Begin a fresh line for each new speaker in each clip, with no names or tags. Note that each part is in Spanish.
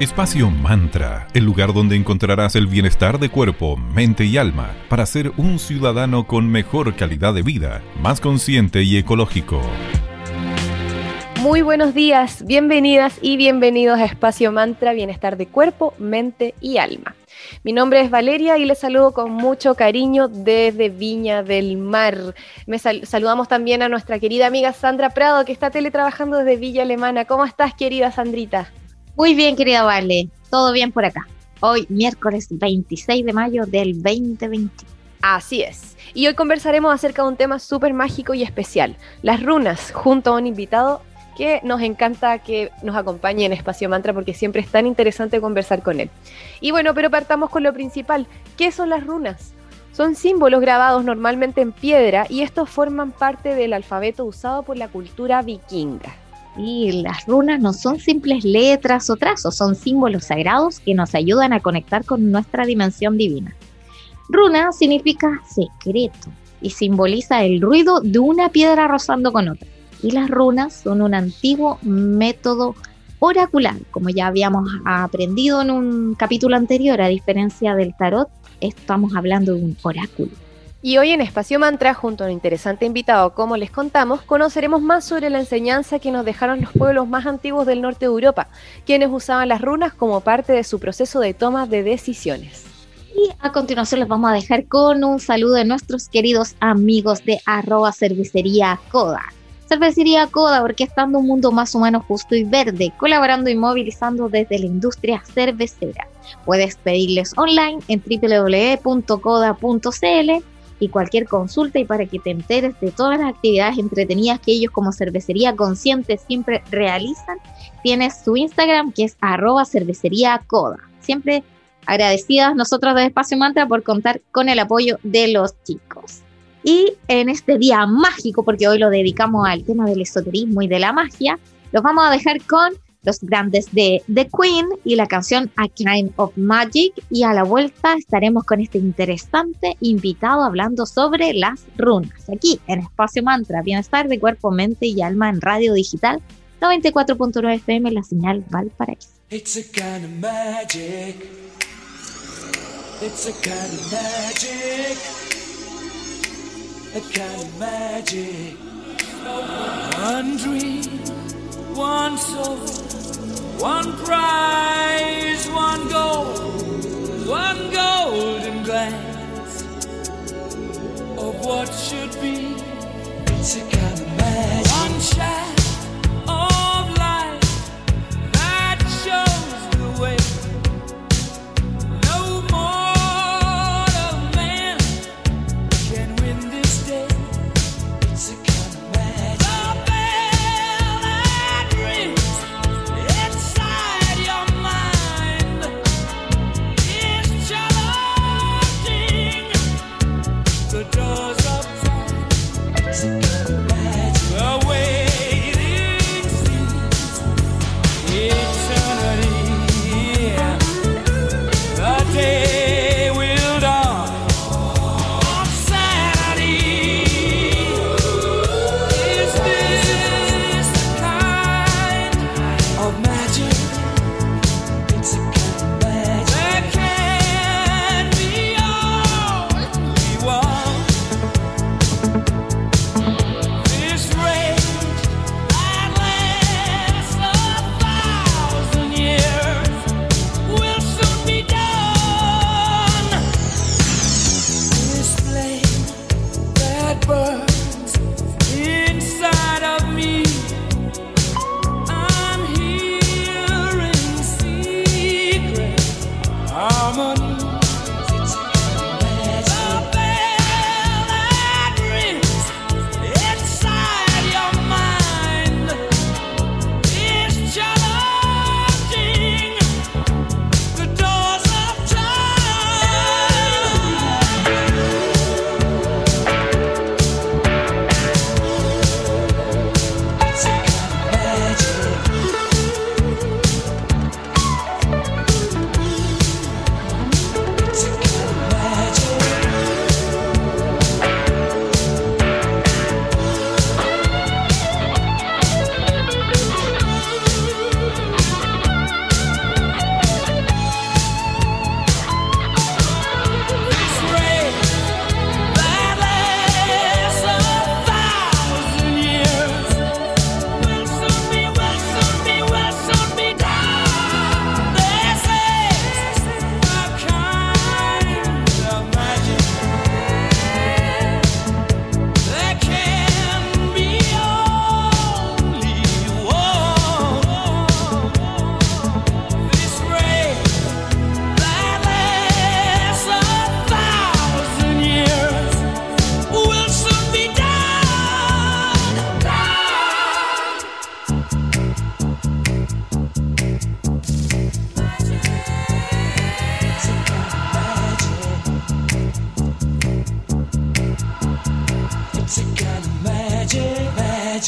Espacio Mantra, el lugar donde encontrarás el bienestar de cuerpo, mente y alma para ser un ciudadano con mejor calidad de vida, más consciente y ecológico.
Muy buenos días, bienvenidas y bienvenidos a Espacio Mantra, bienestar de cuerpo, mente y alma. Mi nombre es Valeria y les saludo con mucho cariño desde Viña del Mar. Me saludamos también a nuestra querida amiga Sandra Prado, que está teletrabajando desde Villa Alemana. ¿Cómo estás, querida Sandrita?
Muy bien, querida Vale, todo bien por acá. Hoy, miércoles 26 de mayo del 2020.
Así es. Y hoy conversaremos acerca de un tema súper mágico y especial, las runas, junto a un invitado que nos encanta que nos acompañe en Espacio Mantra porque siempre es tan interesante conversar con él. Y bueno, pero partamos con lo principal. ¿Qué son las runas? Son símbolos grabados normalmente en piedra y estos forman parte del alfabeto usado por la cultura vikinga.
Y las runas no son simples letras o trazos, son símbolos sagrados que nos ayudan a conectar con nuestra dimensión divina. Runa significa secreto y simboliza el ruido de una piedra rozando con otra. Y las runas son un antiguo método oracular, como ya habíamos aprendido en un capítulo anterior, a diferencia del tarot, estamos hablando de un oráculo.
Y hoy en Espacio Mantra, junto a un interesante invitado, como les contamos, conoceremos más sobre la enseñanza que nos dejaron los pueblos más antiguos del norte de Europa, quienes usaban las runas como parte de su proceso de toma de decisiones.
Y a continuación les vamos a dejar con un saludo de nuestros queridos amigos de arroba cervecería Coda. Cervecería Coda orquestando un mundo más humano, justo y verde, colaborando y movilizando desde la industria cervecera. Puedes pedirles online en www.coda.cl y cualquier consulta y para que te enteres de todas las actividades entretenidas que ellos como cervecería consciente siempre realizan, tienes su Instagram que es arroba cervecería coda. Siempre agradecidas nosotros de Espacio Mantra por contar con el apoyo de los chicos. Y en este día mágico, porque hoy lo dedicamos al tema del esoterismo y de la magia, los vamos a dejar con los grandes de The Queen y la canción A Kind of Magic. Y a la vuelta estaremos con este interesante invitado hablando sobre las runas. Aquí en Espacio Mantra, bienestar de cuerpo, mente y alma en radio digital 94.9 FM, la señal Valparaíso. It's a kind of magic. It's a kind of magic. A kind of magic. Dream. one soul, one prize, one goal, one golden glance of what should be. It's a kind of magic.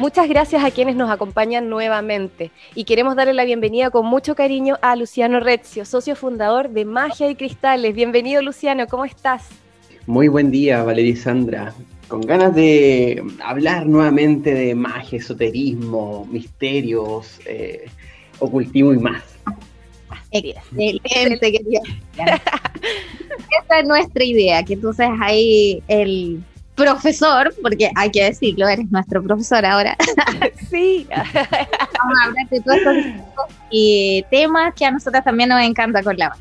Muchas gracias a quienes nos acompañan nuevamente y queremos darle la bienvenida con mucho cariño a Luciano Rezio, socio fundador de Magia y Cristales. Bienvenido Luciano, ¿cómo estás?
Muy buen día, Valeria y Sandra. Con ganas de hablar nuevamente de magia, esoterismo, misterios, eh, ocultismo y más.
Excelente, querida. Esa es nuestra idea, que tú seas ahí el profesor, porque hay que decirlo, eres nuestro profesor ahora.
Sí.
Vamos a hablar de todos estos temas que a nosotros también nos encanta con la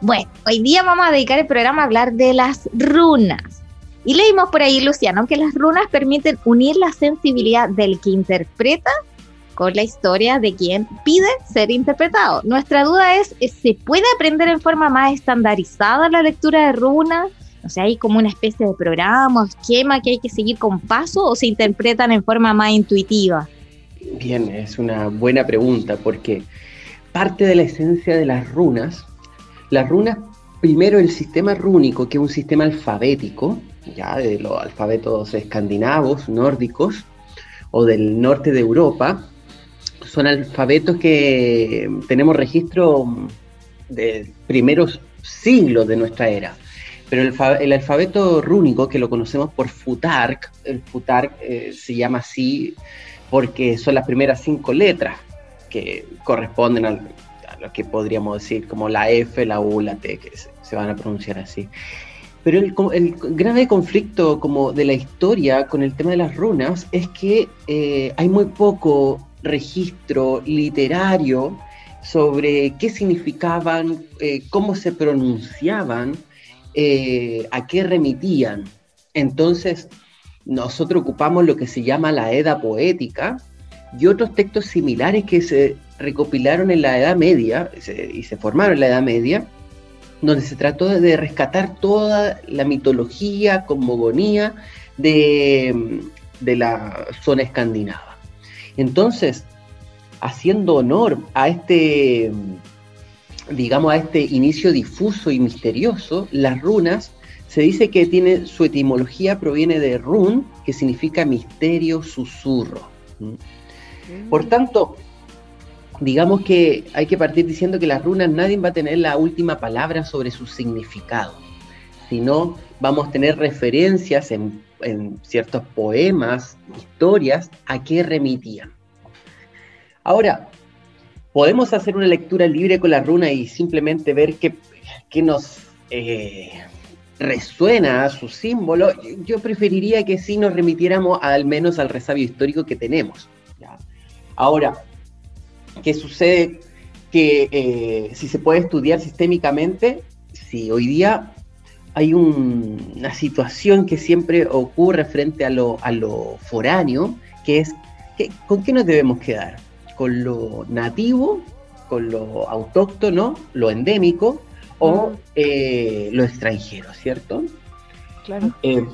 Bueno, hoy día vamos a dedicar el programa a hablar de las runas. Y leímos por ahí, Luciano, que las runas permiten unir la sensibilidad del que interpreta con la historia de quien pide ser interpretado. Nuestra duda es, ¿se puede aprender en forma más estandarizada la lectura de runas? O sea, hay como una especie de programa, esquema que hay que seguir con paso o se interpretan en forma más intuitiva?
Bien, es una buena pregunta porque parte de la esencia de las runas, las runas, primero el sistema rúnico, que es un sistema alfabético, ya de los alfabetos escandinavos, nórdicos, o del norte de Europa, son alfabetos que tenemos registro de primeros siglos de nuestra era. Pero el, alfabeto rúnico, que lo conocemos por Futark, el Futark eh, se llama así porque son las primeras cinco letras que corresponden a, lo que podríamos decir como la F, la U, la T, que se, van a pronunciar así. Pero el, el, conflicto como de la historia con el tema de las runas es que eh, hay muy poco registro literario sobre qué significaban, eh, cómo se pronunciaban, eh, a qué remitían. Entonces, nosotros ocupamos lo que se llama la Edad Poética y otros textos similares que se recopilaron en la Edad Media y se formaron en la Edad Media, donde se trató de rescatar toda la mitología, cosmogonía de, de la zona escandinava. Entonces, haciendo honor a este, digamos, a este inicio difuso y misterioso, las runas se dice que tiene su etimología proviene de run, que significa misterio, susurro. ¿Mm? Por tanto, digamos que hay que partir diciendo que las runas nadie va a tener la última palabra sobre su significado, sino vamos a tener referencias en, en ciertos poemas, historias, a qué remitían. Ahora, podemos hacer una lectura libre con la runa y simplemente ver qué, nos eh, resuena a su símbolo. Yo preferiría que sí nos remitiéramos al menos al resabio histórico que tenemos. Ahora, ¿qué sucede? Que eh, si se puede estudiar sistémicamente, si hoy día hay una situación que siempre ocurre frente a lo, a lo foráneo, que es, ¿con qué nos debemos quedar? Con lo nativo, con lo autóctono, lo endémico o eh, lo extranjero, ¿cierto?
Claro.
Eh,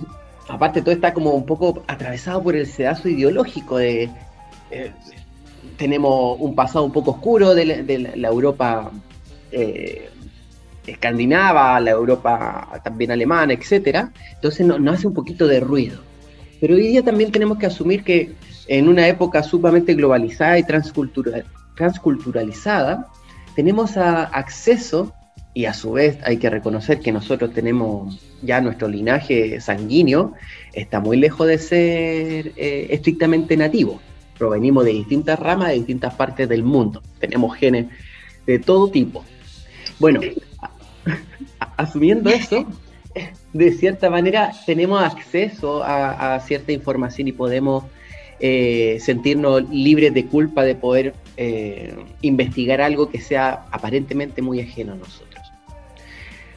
aparte todo está como un poco atravesado por el sedazo ideológico de... Eh, tenemos un pasado un poco oscuro de la, Europa escandinava, la Europa también alemana, etc. Entonces nos no hace un poquito de ruido. Pero hoy día también tenemos que asumir que en una época sumamente globalizada y transculturalizada, tenemos acceso, y a su vez hay que reconocer que nosotros tenemos ya nuestro linaje sanguíneo, está muy lejos de ser eh, estrictamente nativo. Provenimos de distintas ramas, de distintas partes del mundo. Tenemos genes de todo tipo. Bueno, asumiendo eso, de cierta manera tenemos acceso a, cierta información y podemos eh, sentirnos libres de culpa de poder eh, investigar algo que sea aparentemente muy ajeno a nosotros.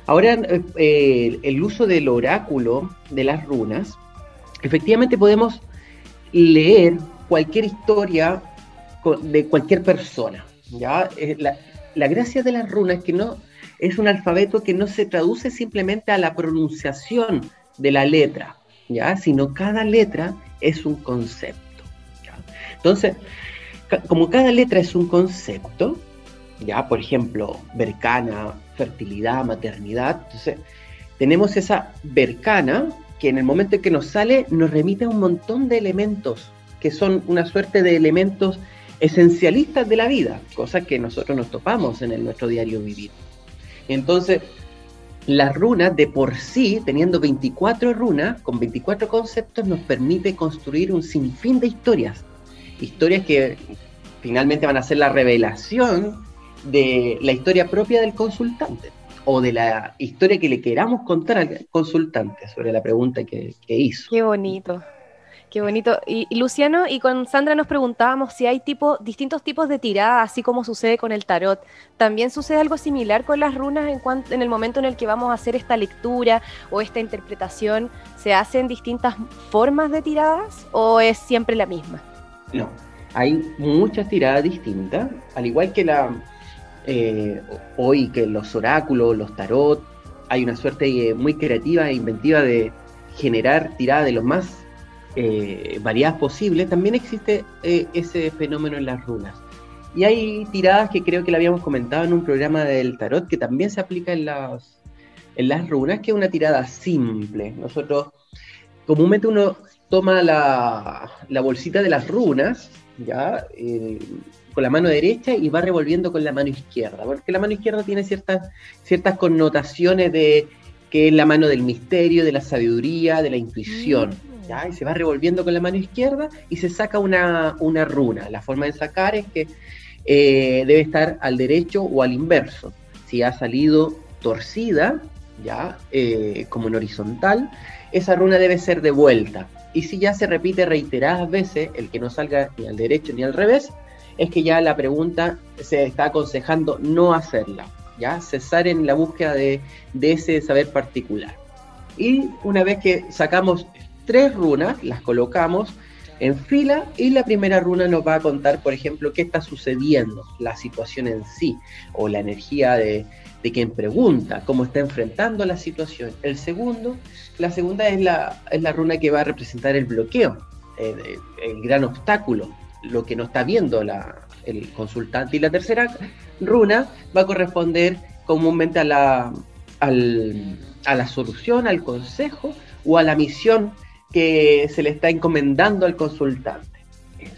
Ahora, eh, el uso del oráculo de las runas, efectivamente podemos leer cualquier historia de cualquier persona. ¿ya? La, la gracia de las runas es que no es un alfabeto que no se traduce simplemente a la pronunciación de la letra, ¿ya? sino cada letra es un concepto. Entonces, como cada letra es un concepto, ya por ejemplo, vercana, fertilidad, maternidad, entonces tenemos esa vercana que en el momento en que nos sale nos remite a un montón de elementos que son una suerte de elementos esencialistas de la vida, cosas que nosotros nos topamos en el, nuestro diario vivir. Entonces, las runas de por sí, teniendo 24 runas, con 24 conceptos, nos permite construir un sinfín de historias. Historias que finalmente van a ser la revelación de la historia propia del consultante o de la historia que le queramos contar al consultante sobre la pregunta que, hizo.
Qué bonito. Qué bonito. Y, Luciano, y con Sandra nos preguntábamos si hay tipo, distintos tipos de tirada, así como sucede con el tarot. ¿También sucede algo similar con las runas en, en el momento en el que vamos a hacer esta lectura o esta interpretación? ¿Se hacen distintas formas de tiradas o es siempre la misma?
No, hay muchas tiradas distintas, al igual que la eh, hoy que los oráculos, los tarot, hay una suerte muy creativa e inventiva de generar tiradas de los más eh, variadas posibles, también existe eh, ese fenómeno en las runas. Y hay tiradas que creo que la habíamos comentado en un programa del tarot que también se aplica en las, en las runas, que es una tirada simple. Nosotros, comúnmente uno toma la, la bolsita de las runas, ¿ya? Eh, con la mano derecha y va revolviendo con la mano izquierda, porque la mano izquierda tiene ciertas, ciertas connotaciones de que es la mano del misterio, de la sabiduría, de la intuición. Mm. Y se va revolviendo con la mano izquierda y se saca una, runa. La forma de sacar es que eh, debe estar al derecho o al inverso. Si ha salido torcida, ya, eh, como en horizontal, esa runa debe ser de vuelta. Y si ya se repite reiteradas veces, el que no salga ni al derecho ni al revés, es que ya la pregunta se está aconsejando no hacerla, ya cesar en la búsqueda de, de ese saber particular. Y una vez que sacamos tres runas, las colocamos en fila y la primera runa nos va a contar, por ejemplo, qué está sucediendo, la situación en sí o la energía de, quien pregunta, cómo está enfrentando la situación. El segundo, la segunda es la, es la runa que va a representar el bloqueo, el, gran obstáculo, lo que no está viendo el consultante. Y la tercera runa va a corresponder comúnmente a la, a la solución, al consejo o a la misión que se le está encomendando al consultante.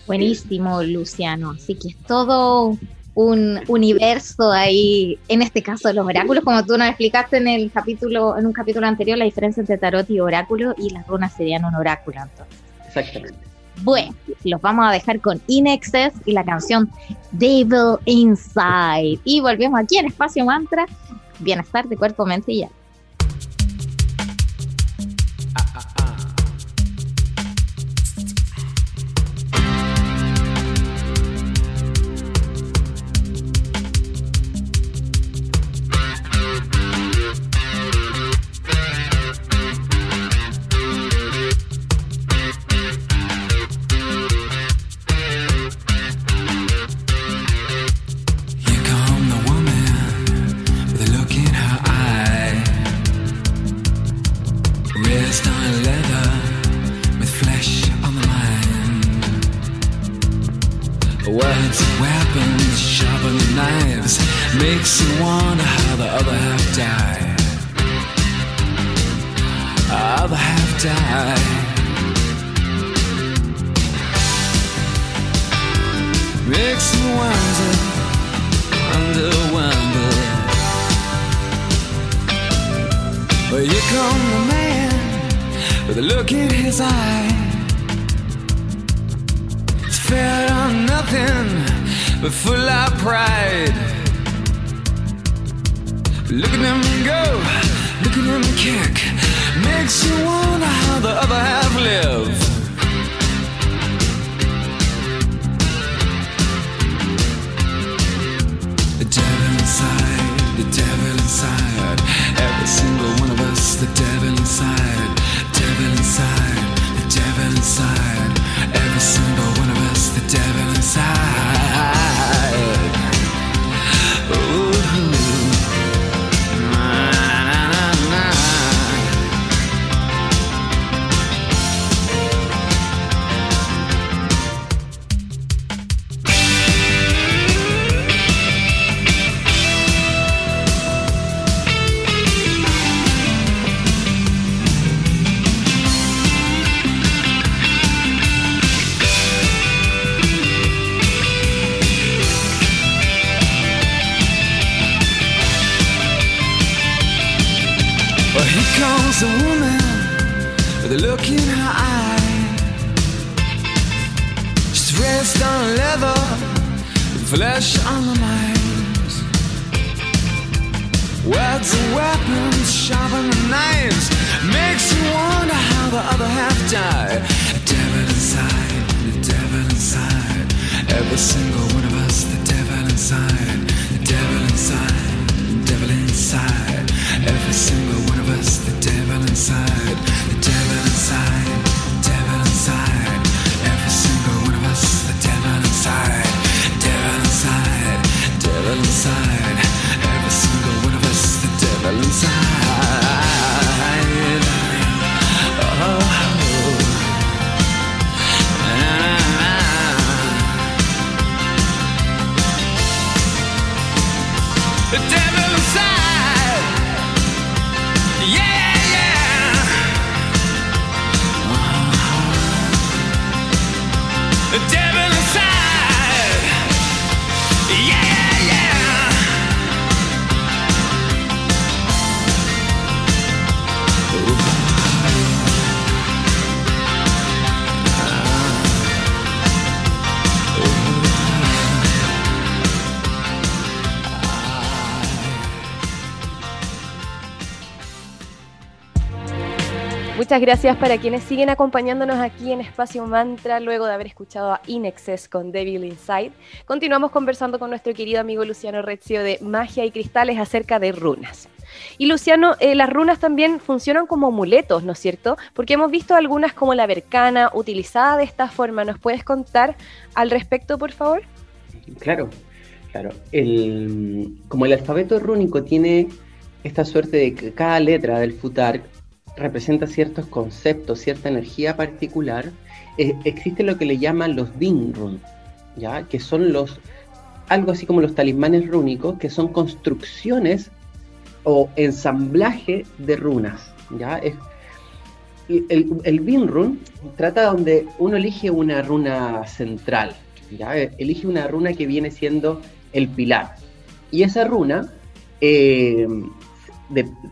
Buenísimo, Luciano. Así que es todo un universo ahí, en este caso los oráculos, como tú nos explicaste en el capítulo, en un capítulo anterior, la diferencia entre tarot y oráculo, y las runas serían un oráculo entonces.
Exactamente.
Bueno, los vamos a dejar con Inexcess y la canción Devil Inside. Y volvemos aquí en Espacio Mantra, Bienestar de Cuerpo, Mente y Alma.
wonder how the other half died. Other half died. Makes me wonder, wonder, wonder. But here come the man with a look in his eye. It's fed on nothing but full of pride. Look at them go. Look at him kick. Makes you wonder how the other half live. The devil inside, the devil inside. Every single one of us, the devil inside, devil inside, the devil inside. Every single one of us, the devil inside. Single
Muchas gracias para quienes siguen acompañándonos aquí en Espacio Mantra luego de haber escuchado a Inexcess con Devil Inside. Continuamos conversando con nuestro querido amigo Luciano Rezio de Magia y Cristales acerca de runas. Y Luciano, eh, las runas también funcionan como amuletos, ¿no es cierto? Porque hemos visto algunas como la bercana utilizada de esta forma. ¿Nos puedes contar al respecto, por favor?
Claro, claro. Como el alfabeto rúnico tiene esta suerte de que cada letra del futar representa ciertos conceptos, cierta energía particular, eh, existe lo que le llaman los Dinrun, ¿ya? que son los algo así como los talismanes rúnicos, que son construcciones o ensamblaje de runas. ¿ya? El, Binrun trata donde uno elige una runa central, ¿ya? elige una runa que viene siendo el pilar. Y esa runa, eh,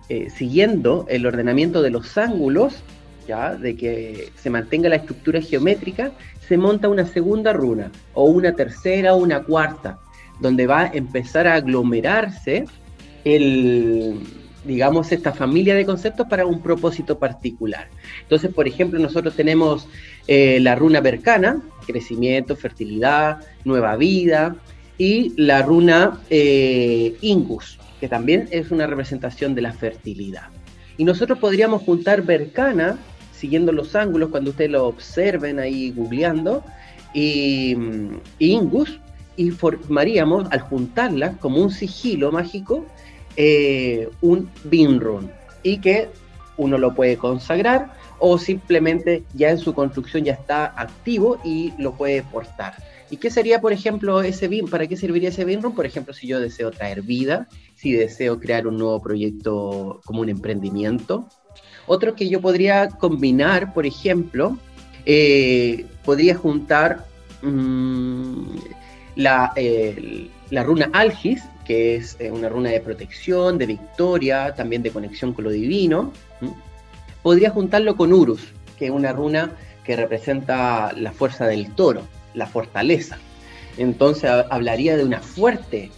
eh, siguiendo el ordenamiento de los ángulos, ¿ya? de que se mantenga la estructura geométrica, se monta una segunda runa, o una tercera o una cuarta, donde va a empezar a aglomerarse el, digamos, esta familia de conceptos para un propósito particular. Entonces, por ejemplo, nosotros tenemos eh, la runa bercana, crecimiento, fertilidad, nueva vida, y la runa eh, ingus, que también es una representación de la fertilidad. Y nosotros podríamos juntar bercana, siguiendo los ángulos, cuando ustedes lo observen ahí googleando, y, y ingus, y formaríamos, al juntarlas como un sigilo mágico, eh, un binrun, y que uno lo puede consagrar o simplemente ya en su construcción ya está activo y lo puede portar. ¿Y qué sería, por ejemplo, ese bin? ¿Para qué serviría ese binrun? Por ejemplo, si yo deseo traer vida, si deseo crear un nuevo proyecto como un emprendimiento. Otro que yo podría combinar, por ejemplo, eh, podría juntar mm, la, eh, la runa Algis, que es eh, una runa de protección, de victoria, también de conexión con lo divino. Podría juntarlo con Urus, que es una runa que representa la fuerza del toro, la fortaleza. Entonces ha- hablaría de una fuerte,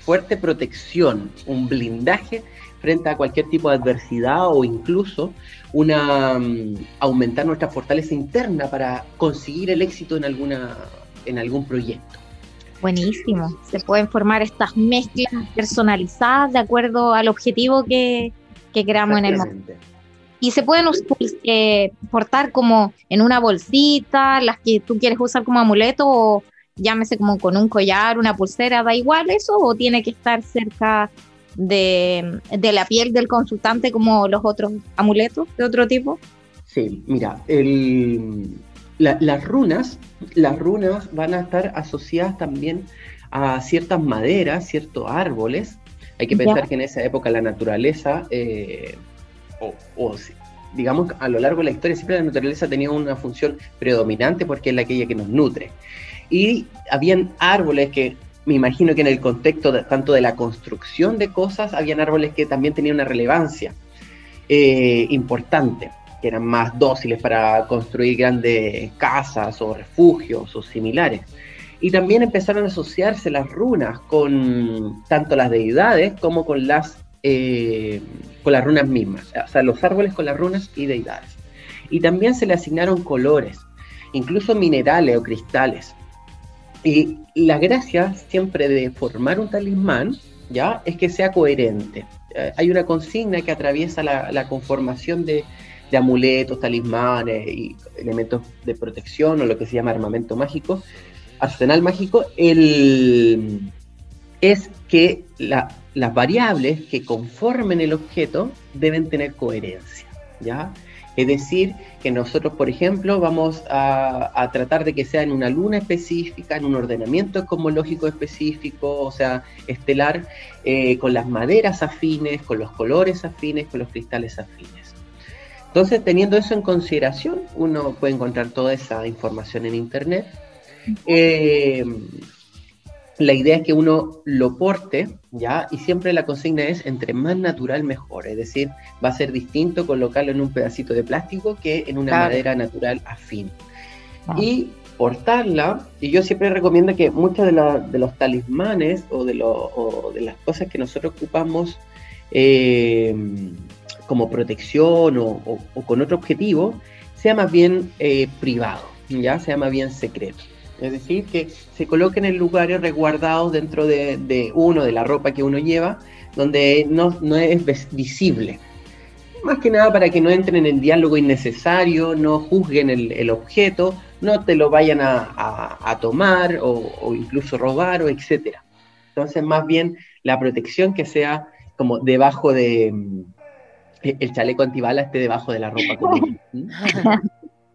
fuerte protección, un blindaje frente a cualquier tipo de adversidad o incluso una mm, aumentar nuestra fortaleza interna para conseguir el éxito en alguna en algún proyecto.
Buenísimo. Se pueden formar estas mezclas personalizadas de acuerdo al objetivo que, que creamos en el momento. Y se pueden eh, portar como en una bolsita, las que tú quieres usar como amuleto o llámese como con un collar, una pulsera, da igual eso, o tiene que estar cerca de, de la piel del consultante como los otros amuletos de otro tipo.
Sí, mira, el, las runas, las runas van a estar asociadas también a ciertas maderas, ciertos árboles. Hay que pensar que en esa época la naturaleza, eh, o, digamos a lo largo de la historia, siempre la naturaleza tenía una función predominante porque es la aquella que nos nutre. Y habían árboles que, me imagino que en el contexto tanto de la construcción de cosas, habían árboles que también tenían una relevancia eh, importante que eran más dóciles para construir grandes casas o refugios o similares. Y también empezaron a asociarse las runas con tanto las deidades como con las, eh, con las runas mismas, o sea, los árboles con las runas y deidades. Y también se le asignaron colores, incluso minerales o cristales. Y la gracia siempre de formar un talismán, ¿ya? Es que sea coherente. Eh, hay una consigna que atraviesa la conformación de, amuletos, talismanes y elementos de protección o lo que se llama armamento mágico, arsenal mágico, el, es que las variables que conformen el objeto deben tener coherencia, ¿ya? Es decir, que nosotros, por ejemplo, vamos a, tratar de que sea en una luna específica, en un ordenamiento cosmológico específico, o sea, estelar, eh, con las maderas afines, con los colores afines, con los cristales afines. Entonces, teniendo eso en consideración, uno puede encontrar toda esa información en Internet. Eh, la idea es que uno lo porte, ¿ya? Y siempre la consigna es entre más natural mejor, es decir, va a ser distinto colocarlo en un pedacito de plástico que en una madera natural afín. Ah. Y portarla, y yo siempre recomiendo que muchos de, los talismanes o de, de, las cosas que nosotros ocupamos eh, como protección o, con otro objetivo, sea más bien eh, privado, ya sea más bien secreto. Es decir, que se coloquen en lugares resguardados dentro de, uno, de la ropa que uno lleva, donde no, no, es visible. Más que nada para que no entren en diálogo innecesario, no juzguen el, objeto, no te lo vayan a, tomar o, o, incluso robar o etcétera. Entonces, más bien la protección que sea como debajo de, el chaleco antibala esté debajo de la ropa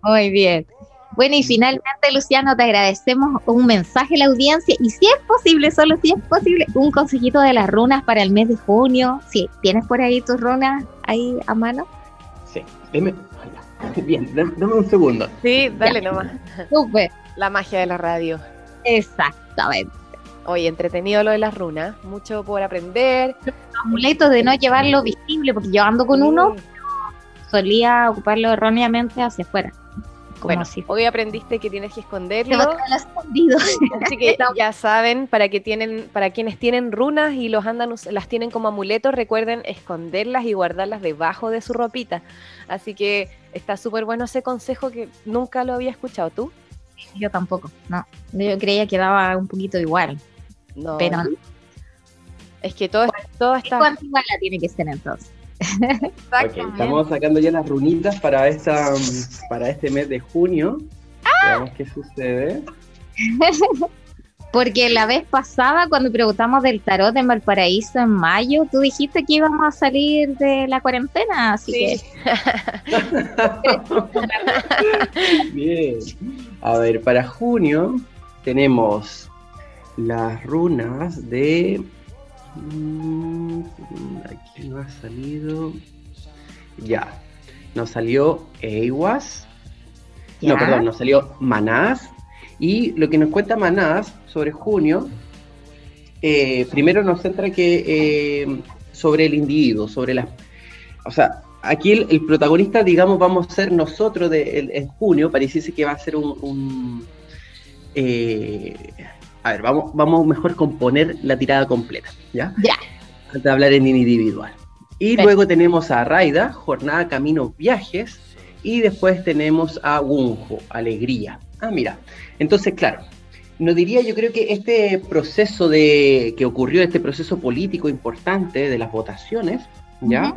Muy bien. Bueno, y finalmente, Luciano, te agradecemos un mensaje a la audiencia y si es posible, solo si es posible, un consejito de las runas para el mes de junio. Si tienes por ahí tus runas ahí a mano.
Sí, bien, dame un segundo.
Sí, dale nomás. Súper. La magia de la radio.
Exactamente.
Oye, entretenido lo de las runas, mucho por aprender.
Los amuletos de no llevarlo visible, porque yo ando con uno, solía ocuparlo erróneamente hacia afuera.
Bueno, hoy aprendiste que tienes que esconderlo.
escondido.
Así que ya saben, para que tienen, para quienes tienen runas y los andan, las tienen como amuletos, recuerden esconderlas y guardarlas debajo de su ropita. Así que está súper bueno ese consejo que nunca lo había escuchado tú.
Yo tampoco, no. Yo creía que daba un poquito igual.
No. Pero Es que todo, todo está.
¿Cuánto igual la tiene que ser entonces?
Estamos sacando ya las runitas para esta para este mes de junio. ¡Ah! Veamos qué sucede.
Porque la vez pasada, cuando preguntamos del tarot en Valparaíso en mayo, tú dijiste que íbamos a salir de la cuarentena, así que.
Bien. A ver, para junio tenemos las runas de. Mm, aquí no ha salido. Ya. Nos salió Eiwas. No, perdón, nos salió Manás. Y lo que nos cuenta Manás sobre junio, eh, primero nos centra que eh, sobre el individuo, sobre las. O sea, aquí el, protagonista, digamos, vamos a ser nosotros de, en junio, pareciese que va a ser un. Eh, a ver, vamos, vamos mejor a componer la tirada completa, ¿ya?
Ya.
Antes de hablar en individual. Y luego tenemos a Raida, Jornada Camino Viajes. Y después tenemos a Wunjo, Alegría. Ah, mira. Entonces, claro, no diría, yo creo que este proceso de que ocurrió, este proceso político importante de las votaciones, ¿ya?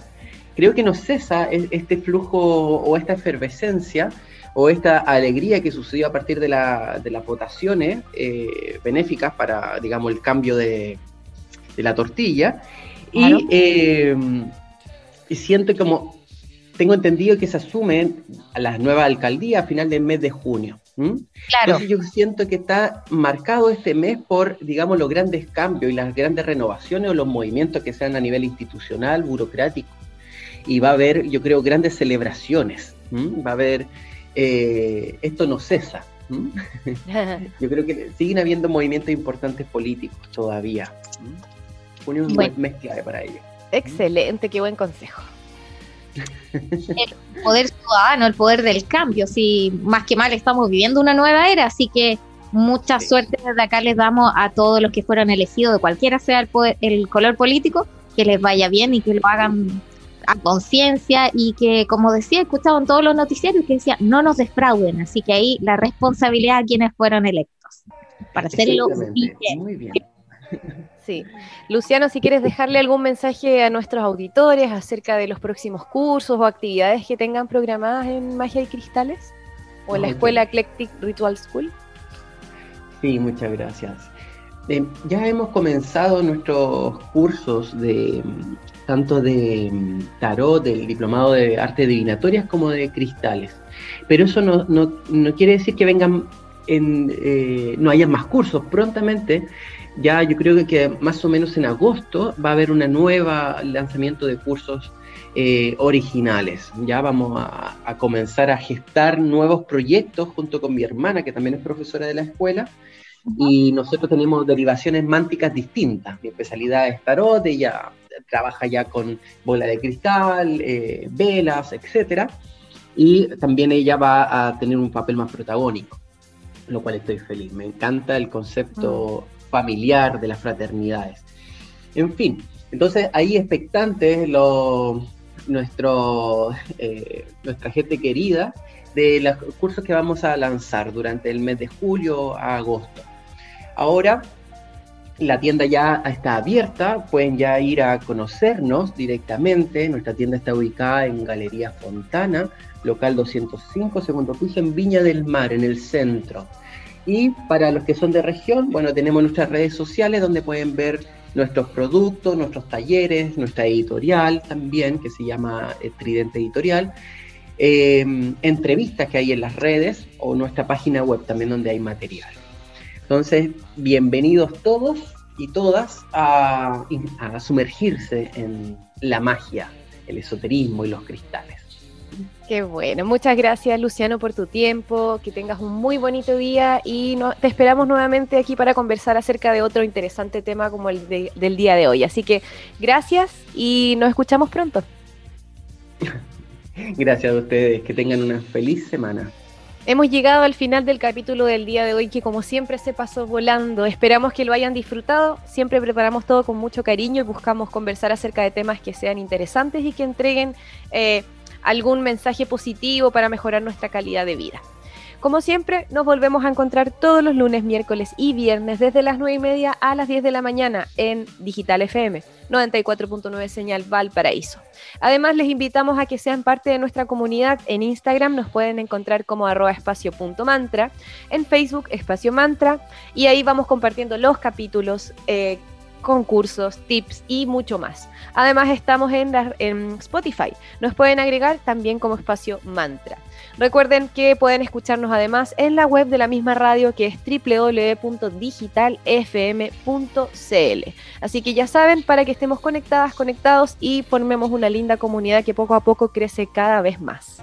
Creo que no cesa e-, este flujo o esta efervescencia o esta alegría que sucedió a partir de, las votaciones eh, benéficas para, digamos, el cambio de, la tortilla. Eh, y siento como, tengo entendido que se asumen las nuevas alcaldías a final del mes de junio. Claro. Entonces yo siento que está marcado este mes por, digamos, los grandes cambios y las grandes renovaciones o los movimientos que sean a nivel institucional, burocrático. Y va a haber, yo creo, grandes celebraciones. Va a haber, eh, esto no cesa. yo creo que siguen habiendo movimientos importantes políticos todavía. Junio es un mes clave para ello.
Excelente, qué buen consejo
el poder ciudadano, el poder del cambio. Si más que mal estamos viviendo una nueva era, así que mucha suerte desde acá les damos a todos los que fueron elegidos, de cualquiera sea el, el color político, que les vaya bien y que lo hagan a conciencia y que, como decía, escuchaban todos los noticiarios que decían, no nos defrauden, así que ahí la responsabilidad a quienes fueron electos, para hacerlo Muy bien.
Sí. Luciano, si quieres dejarle algún mensaje a nuestros auditores acerca de los próximos cursos o actividades que tengan programadas en Magia y Cristales o en la Escuela Eclectic Ritual School.
Sí, muchas gracias. Eh, ya hemos comenzado nuestros cursos de tanto de mm, tarot, del diplomado de arte divinatorias, como de cristales. Pero eso no, quiere decir que vengan en, eh, no haya más cursos. Prontamente ya yo creo que más o menos en agosto va a haber una nueva lanzamiento de cursos eh, originales. Ya vamos a, comenzar a gestar nuevos proyectos junto con mi hermana, que también es profesora de la escuela, y nosotros tenemos derivaciones mánticas distintas. Mi especialidad es tarot, ella trabaja ya con bola de cristal, eh, velas, etc. Y también ella va a tener un papel más protagónico, lo cual estoy feliz. Me encanta el concepto mm familiar, de las fraternidades. En fin, entonces ahí expectantes lo, nuestro, eh, nuestra gente querida de los cursos que vamos a lanzar durante el mes de julio a agosto. Ahora la tienda ya está abierta, pueden ya ir a conocernos directamente. Nuestra tienda está ubicada en Galería Fontana, local 205, segundo piso, en Viña del Mar, en el centro. Y para los que son de región, bueno, tenemos nuestras redes sociales donde pueden ver nuestros productos, nuestros talleres, nuestra editorial también, que se llama eh, Tridente Editorial, em, entrevistas que hay en las redes o nuestra página web también donde hay material. Entonces, bienvenidos todos y todas a sumergirse en la magia, el esoterismo y los cristales.
Qué bueno, muchas gracias Luciano por tu tiempo, que tengas un muy bonito día y te esperamos nuevamente aquí para conversar acerca de otro interesante tema como el del día de hoy. Así que gracias y nos escuchamos pronto.
Gracias a ustedes, que tengan una feliz semana.
Hemos llegado al final del capítulo del día de hoy que como siempre se pasó volando. Esperamos que lo hayan disfrutado. Siempre preparamos todo con mucho cariño y buscamos conversar acerca de temas que sean interesantes y que entreguen... Eh, algún mensaje positivo para mejorar nuestra calidad de vida. Como siempre, nos volvemos a encontrar todos los lunes, miércoles y viernes desde las 9 y media a las 10 de la mañana en Digital FM 94.9 Señal Valparaíso. Además, les invitamos a que sean parte de nuestra comunidad. En Instagram nos pueden encontrar como arroba espacio.mantra, en Facebook espacio mantra y ahí vamos compartiendo los capítulos. Eh, concursos, tips y mucho más. Además estamos en, Spotify. Nos pueden agregar también como espacio mantra. Recuerden que pueden escucharnos además en la web de la misma radio que es www.digitalfm.cl. Así que ya saben, para que estemos conectadas, conectados y formemos una linda comunidad que poco a poco crece cada vez más.